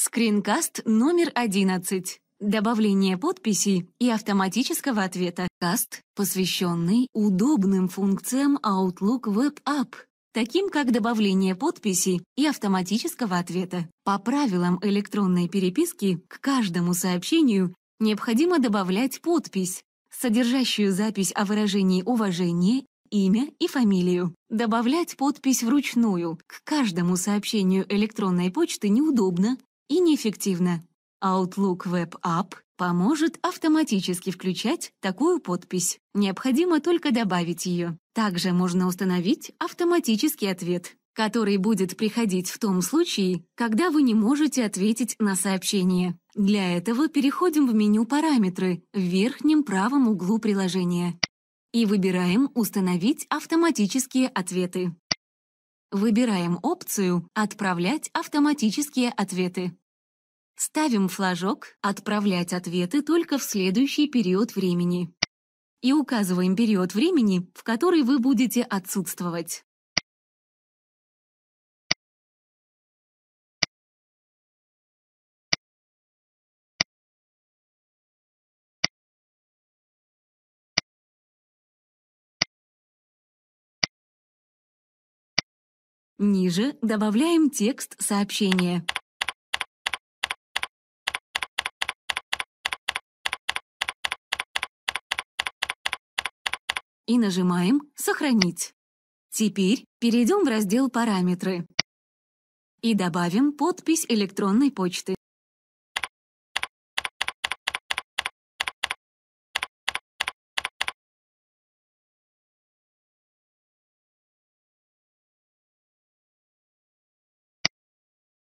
Скринкаст номер 11. Добавление подписи и автоматического ответа. Каст, посвященный удобным функциям Outlook Web App, таким как добавление подписи и автоматического ответа. По правилам электронной переписки к каждому сообщению необходимо добавлять подпись, содержащую запись о выражении уважения имя и фамилию. Добавлять подпись вручную к каждому сообщению электронной почты неудобно и неэффективно. Outlook Web App поможет автоматически включать такую подпись. Необходимо только добавить ее. Также можно установить автоматический ответ, который будет приходить в том случае, когда вы не можете ответить на сообщение. Для этого переходим в меню «Параметры» в верхнем правом углу приложения и выбираем «Установить автоматические ответы». Выбираем опцию «Отправлять автоматические ответы». Ставим флажок «Отправлять ответы только в следующий период времени» и указываем период времени, в который вы будете отсутствовать. Ниже добавляем текст сообщения. И нажимаем «Сохранить». Теперь перейдем в раздел «Параметры» и добавим подпись электронной почты.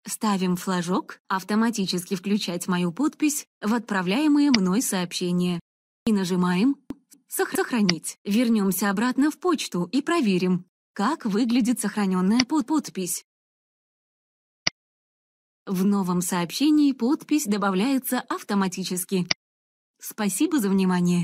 Ставим флажок «Автоматически включать мою подпись» в отправляемые мной сообщения и нажимаем «Сохранить». Вернемся обратно в почту и проверим, как выглядит сохраненная под подпись. В новом сообщении подпись добавляется автоматически. Спасибо за внимание.